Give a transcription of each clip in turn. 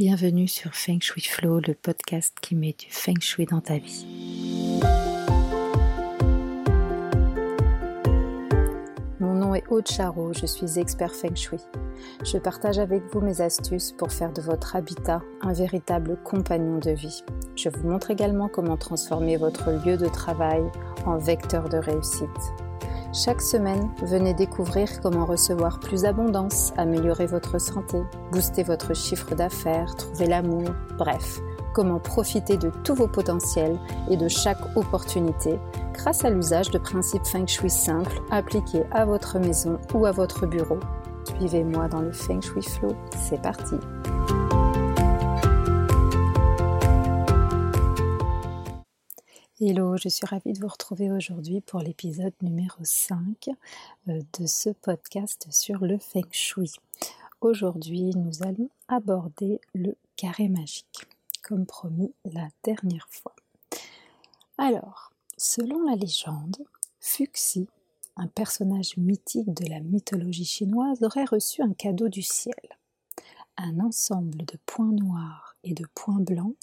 Bienvenue sur Feng Shui Flow, le podcast qui met du Feng Shui dans ta vie. Mon nom est Aude je suis expert Feng Shui. Je partage avec vous mes astuces pour faire de votre habitat un véritable compagnon de vie. Je vous montre également comment transformer votre lieu de travail en vecteur de réussite. Chaque semaine, venez découvrir comment recevoir plus d'abondance, améliorer votre santé, booster votre chiffre d'affaires, trouver l'amour, bref, comment profiter de tous vos potentiels et de chaque opportunité grâce à l'usage de principes feng shui simples appliqués à votre maison ou à votre bureau. Suivez-moi dans le feng shui flow, c'est parti. Hello, je suis ravie de vous retrouver aujourd'hui pour l'épisode numéro 5 euh, de ce podcast sur le Feng Shui. Aujourd'hui, nous allons aborder le carré magique, comme promis la dernière fois. Alors, selon la légende, Fuxi, un personnage mythique de la mythologie chinoise, aurait reçu un cadeau du ciel. Un ensemble de points noirs et de points blancs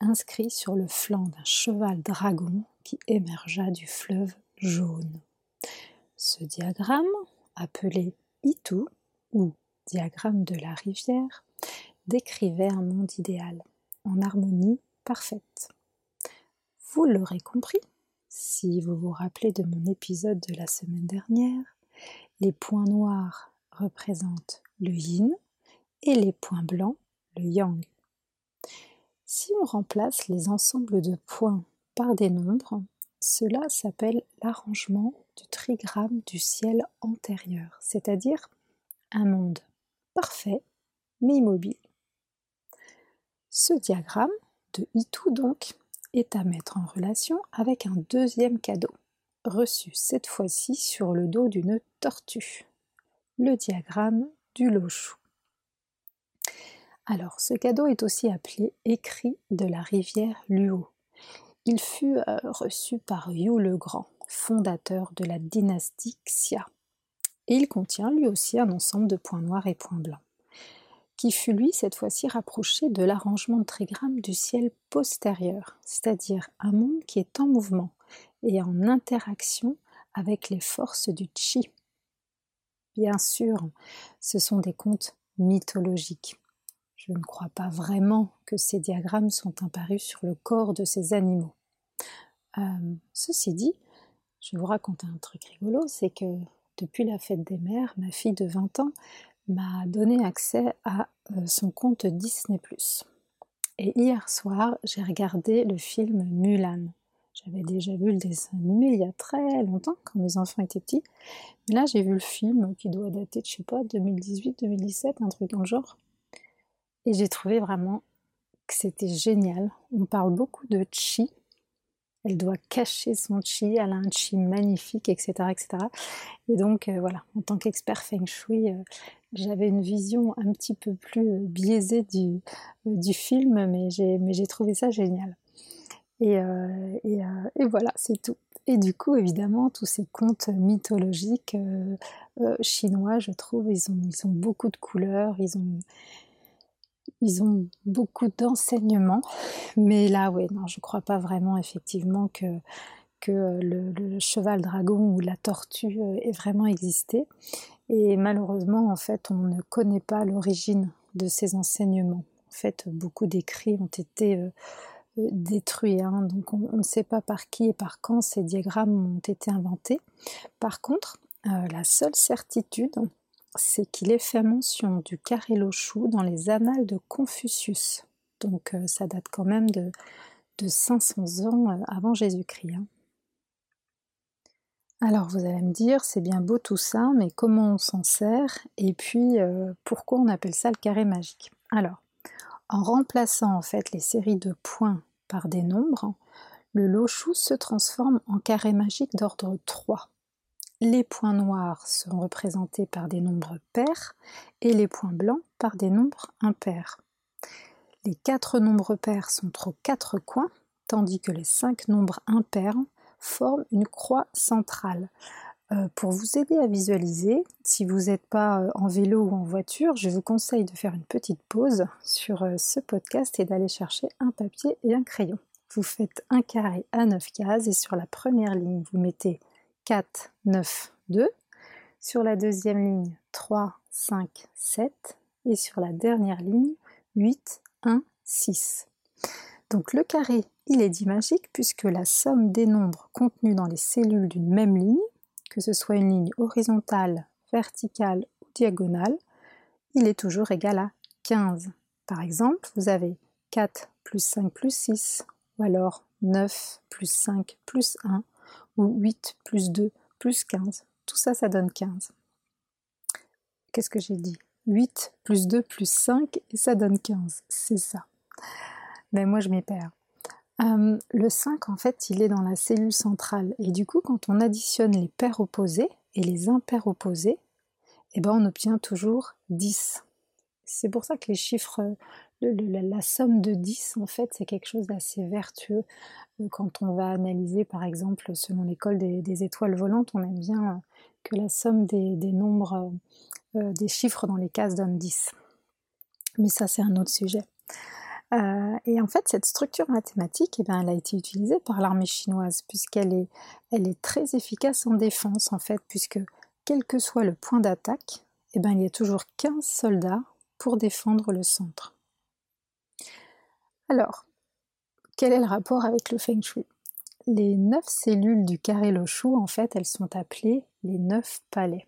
inscrit sur le flanc d'un cheval dragon qui émergea du fleuve jaune. Ce diagramme, appelé Itu ou diagramme de la rivière, décrivait un monde idéal, en harmonie parfaite. Vous l'aurez compris, si vous vous rappelez de mon épisode de la semaine dernière, les points noirs représentent le yin et les points blancs le yang. Si on remplace les ensembles de points par des nombres, cela s'appelle l'arrangement du trigramme du ciel antérieur, c'est-à-dire un monde parfait mais immobile. Ce diagramme de Itu donc est à mettre en relation avec un deuxième cadeau, reçu cette fois-ci sur le dos d'une tortue, le diagramme du Lochou. Alors, ce cadeau est aussi appelé écrit de la rivière Luo. Il fut euh, reçu par Yu le Grand, fondateur de la dynastie Xia. Et il contient lui aussi un ensemble de points noirs et points blancs, qui fut lui cette fois-ci rapproché de l'arrangement de trigramme du ciel postérieur, c'est-à-dire un monde qui est en mouvement et en interaction avec les forces du Qi. Bien sûr, ce sont des contes mythologiques je ne crois pas vraiment que ces diagrammes sont apparus sur le corps de ces animaux. Euh, ceci dit, je vais vous raconter un truc rigolo, c'est que depuis la fête des mères, ma fille de 20 ans m'a donné accès à euh, son compte Disney ⁇ Et hier soir, j'ai regardé le film Mulan. J'avais déjà vu le dessin animé il y a très longtemps, quand mes enfants étaient petits. Mais là, j'ai vu le film qui doit dater de, je sais pas, 2018-2017, un truc dans le genre. Et j'ai trouvé vraiment que c'était génial. On parle beaucoup de chi. Elle doit cacher son chi, elle a un chi magnifique, etc. etc. Et donc euh, voilà, en tant qu'expert feng shui, euh, j'avais une vision un petit peu plus euh, biaisée du, du film, mais j'ai trouvé ça génial. Et, et, et voilà, c'est tout. Et du coup, évidemment, tous ces contes mythologiques chinois, je trouve, ils ont, ils ont beaucoup de couleurs, ils ont, ils ont beaucoup d'enseignements, mais là, oui, non, je ne crois pas vraiment effectivement que, que le, cheval dragon ou la tortue euh, ait vraiment existé. Et malheureusement, en fait, on ne connaît pas l'origine de ces enseignements. En fait, beaucoup d'écrits ont été euh, euh, détruits, hein, donc on, ne sait pas par qui et par quand ces diagrammes ont été inventés. Par contre, la seule certitude, c'est qu'il est fait mention du carré Lochou dans les annales de Confucius. Donc euh, ça date quand même de, 500 ans euh, avant Jésus-Christ. Hein. Alors vous allez me dire, c'est bien beau tout ça, mais comment on s'en sert? Et puis euh, pourquoi on appelle ça le carré magique? Alors, en remplaçant en fait les séries de points par des nombres, le Lochou se transforme en carré magique d'ordre 3. Les points noirs sont représentés par des nombres pairs et les points blancs par des nombres impairs. Les quatre nombres pairs sont aux quatre coins, tandis que les cinq nombres impairs forment une croix centrale. Euh, pour vous aider à visualiser, si vous n'êtes pas euh, en vélo ou en voiture, je vous conseille de faire une petite pause sur euh, ce podcast et d'aller chercher un papier et un crayon. Vous faites un carré à 9 cases et sur la première ligne, vous mettez 4, 9, 2. Sur la deuxième ligne, 3, 5, 7. Et sur la dernière ligne, 8, 1, 6. Donc le carré, il est dit magique puisque la somme des nombres contenus dans les cellules d'une même ligne que ce soit une ligne horizontale, verticale ou diagonale, il est toujours égal à 15. Par exemple, vous avez 4 plus 5 plus 6, ou alors 9 plus 5 plus 1, ou 8 plus 2 plus 15. Tout ça, ça donne 15. Qu'est-ce que j'ai dit? 8 plus 2 plus 5 et ça donne 15. C'est ça. Mais moi, je m'y perds. Euh, le 5, en fait, il est dans la cellule centrale. Et du coup, quand on additionne les paires opposées et les impaires opposés, eh ben, on obtient toujours 10. C'est pour ça que les chiffres, la, somme de 10, en fait, c'est quelque chose d'assez vertueux. Euh, quand on va analyser, par exemple, selon l'école des, étoiles volantes, on aime bien euh, que la somme des, nombres, des chiffres dans les cases donne 10. Mais ça, c'est un autre sujet. Euh, et en fait, cette structure mathématique, eh ben, elle a été utilisée par l'armée chinoise, puisqu'elle est, est très efficace en défense, en fait, puisque quel que soit le point d'attaque, eh ben, il y a toujours 15 soldats pour défendre le centre. Alors, quel est le rapport avec le Feng Shui? Les neuf cellules du carré Loshu, en fait, elles sont appelées les neuf palais.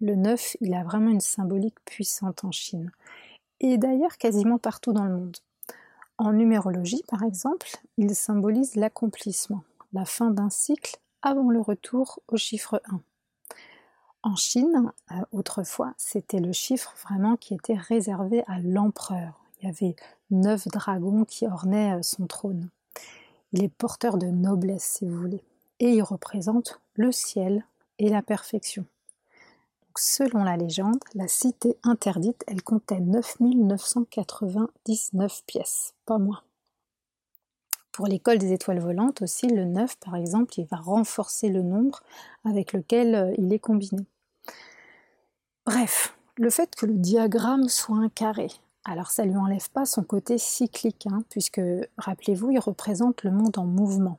Le neuf, il a vraiment une symbolique puissante en Chine et d'ailleurs quasiment partout dans le monde. En numérologie, par exemple, il symbolise l'accomplissement, la fin d'un cycle avant le retour au chiffre 1. En Chine, euh, autrefois, c'était le chiffre vraiment qui était réservé à l'empereur. Il y avait neuf dragons qui ornaient euh, son trône. Il est porteur de noblesse, si vous voulez, et il représente le ciel et la perfection. Selon la légende, la cité interdite, elle comptait 9999 pièces, pas moins. Pour l'école des étoiles volantes aussi, le 9 par exemple, il va renforcer le nombre avec lequel euh, il est combiné. Bref, le fait que le diagramme soit un carré, alors ça ne lui enlève pas son côté cyclique, hein, puisque rappelez-vous, il représente le monde en mouvement.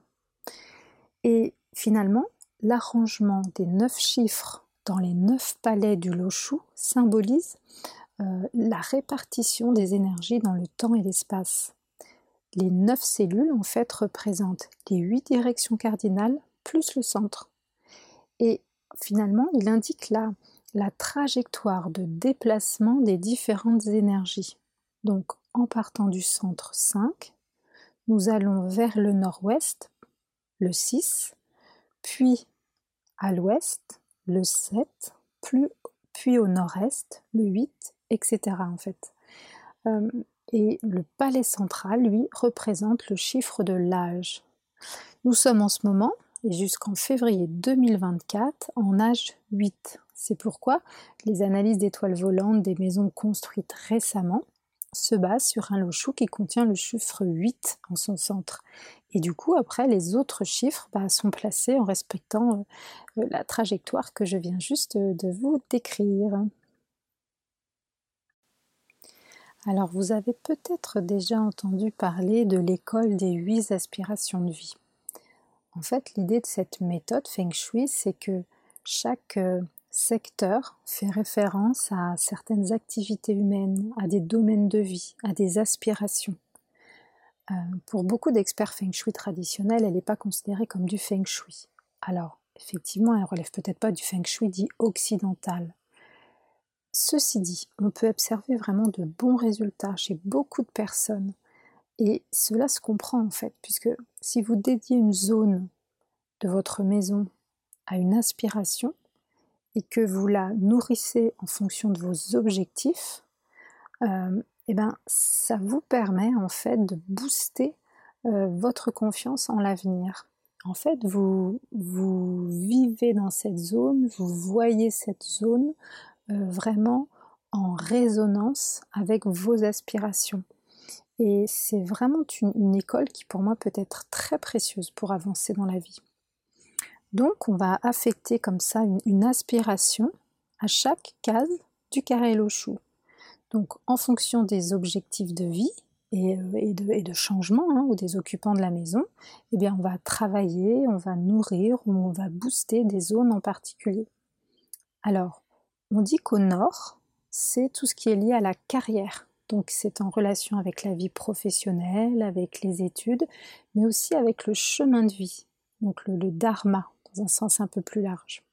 Et finalement, l'arrangement des neuf chiffres dans les neuf palais du Loshu symbolise euh, la répartition des énergies dans le temps et l'espace. Les neuf cellules, en fait, représentent les huit directions cardinales plus le centre. Et finalement, il indique là la trajectoire de déplacement des différentes énergies. Donc, en partant du centre 5, nous allons vers le nord-ouest, le 6, puis à l'ouest, le 7, puis au nord-est, le 8, etc. en fait. Euh, et le palais central, lui, représente le chiffre de l'âge. Nous sommes en ce moment, et jusqu'en février 2024, en âge 8. C'est pourquoi les analyses d'étoiles volantes des maisons construites récemment se basent sur un lochou qui contient le chiffre 8 en son centre. Et du coup, après, les autres chiffres bah, sont placés en respectant euh, la trajectoire que je viens juste de vous décrire. Alors, vous avez peut-être déjà entendu parler de l'école des huit aspirations de vie. En fait, l'idée de cette méthode Feng Shui, c'est que chaque euh, secteur fait référence à certaines activités humaines, à des domaines de vie, à des aspirations. Euh, pour beaucoup d'experts feng shui traditionnels, elle n'est pas considérée comme du feng shui. Alors, effectivement, elle relève peut-être pas du feng shui dit occidental. Ceci dit, on peut observer vraiment de bons résultats chez beaucoup de personnes. Et cela se comprend en fait, puisque si vous dédiez une zone de votre maison à une aspiration et que vous la nourrissez en fonction de vos objectifs, euh, eh ben, ça vous permet en fait de booster euh, votre confiance en l'avenir. En fait, vous, vous vivez dans cette zone, vous voyez cette zone euh, vraiment en résonance avec vos aspirations. Et c'est vraiment une, école qui pour moi peut être très précieuse pour avancer dans la vie. Donc on va affecter comme ça une, aspiration à chaque case du carré Lochou. Donc en fonction des objectifs de vie et, euh, de, changement hein, ou des occupants de la maison, eh bien on va travailler, on va nourrir ou on va booster des zones en particulier. Alors, on dit qu'au nord, c'est tout ce qui est lié à la carrière. Donc c'est en relation avec la vie professionnelle, avec les études, mais aussi avec le chemin de vie, donc le, dharma dans un sens un peu plus large.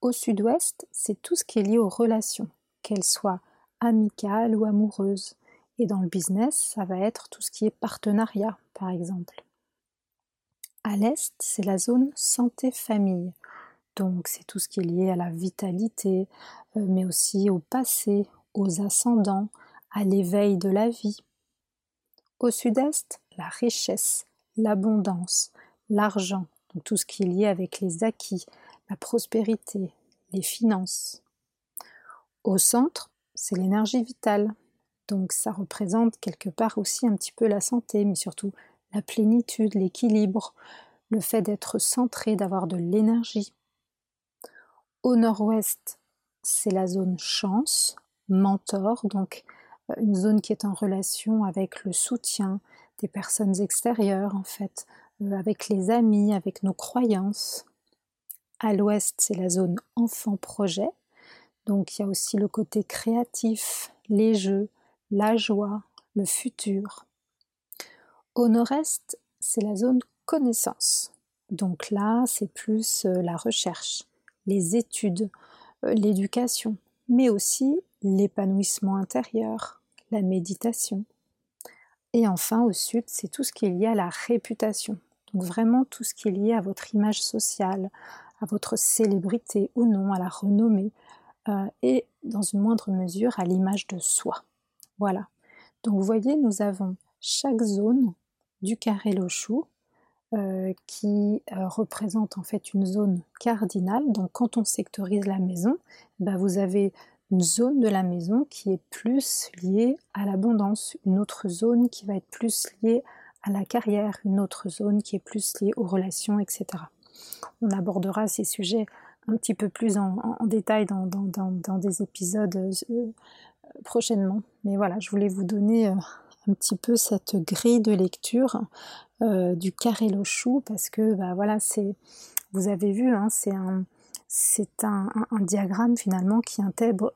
Au sud-ouest, c'est tout ce qui est lié aux relations, qu'elles soient amicales ou amoureuses. Et dans le business, ça va être tout ce qui est partenariat, par exemple. À l'est, c'est la zone santé-famille. Donc c'est tout ce qui est lié à la vitalité, euh, mais aussi au passé, aux ascendants, à l'éveil de la vie. Au sud-est, la richesse, l'abondance, l'argent, tout ce qui est lié avec les acquis, la prospérité, les finances. Au centre, c'est l'énergie vitale, donc ça représente quelque part aussi un petit peu la santé, mais surtout la plénitude, l'équilibre, le fait d'être centré, d'avoir de l'énergie. Au nord-ouest, c'est la zone chance, mentor, donc une zone qui est en relation avec le soutien des personnes extérieures en fait, euh, avec les amis, avec nos croyances. À l'ouest, c'est la zone enfant-projet, donc il y a aussi le côté créatif, les jeux, la joie, le futur. Au nord-est, c'est la zone connaissance. Donc là, c'est plus euh, la recherche, les études, euh, l'éducation, mais aussi l'épanouissement intérieur, la méditation. Et enfin, au sud, c'est tout ce qui est lié à la réputation. Donc vraiment tout ce qui est lié à votre image sociale, à votre célébrité ou non, à la renommée, euh, et dans une moindre mesure à l'image de soi. Voilà. Donc vous voyez, nous avons chaque zone du carré Lochou euh, qui euh, représente en fait une zone cardinale. Donc quand on sectorise la maison, ben, vous avez une zone de la maison qui est plus liée à l'abondance, une autre zone qui va être plus liée à la carrière, une autre zone qui est plus liée aux relations, etc. On abordera ces sujets un petit peu plus en, détail dans, des épisodes euh, prochainement. Mais voilà, je voulais vous donner euh, un petit peu cette grille de lecture euh, du carré Lochou parce que bah, voilà, vous avez vu, hein, c'est un, diagramme finalement qui intègre,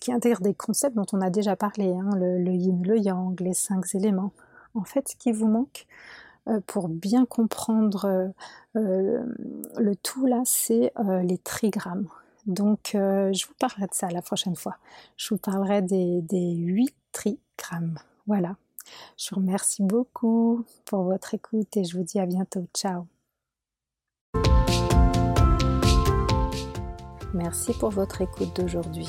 qui intègre des concepts dont on a déjà parlé, hein, le, yin, le yang, les cinq éléments. En fait, ce qui vous manque euh, pour bien comprendre euh, euh, le tout là, c'est les trigrammes. Donc, je vous parlerai de ça la prochaine fois. Je vous parlerai des, des 8 trigrammes. Voilà. Je vous remercie beaucoup pour votre écoute et je vous dis à bientôt. Ciao Merci pour votre écoute d'aujourd'hui.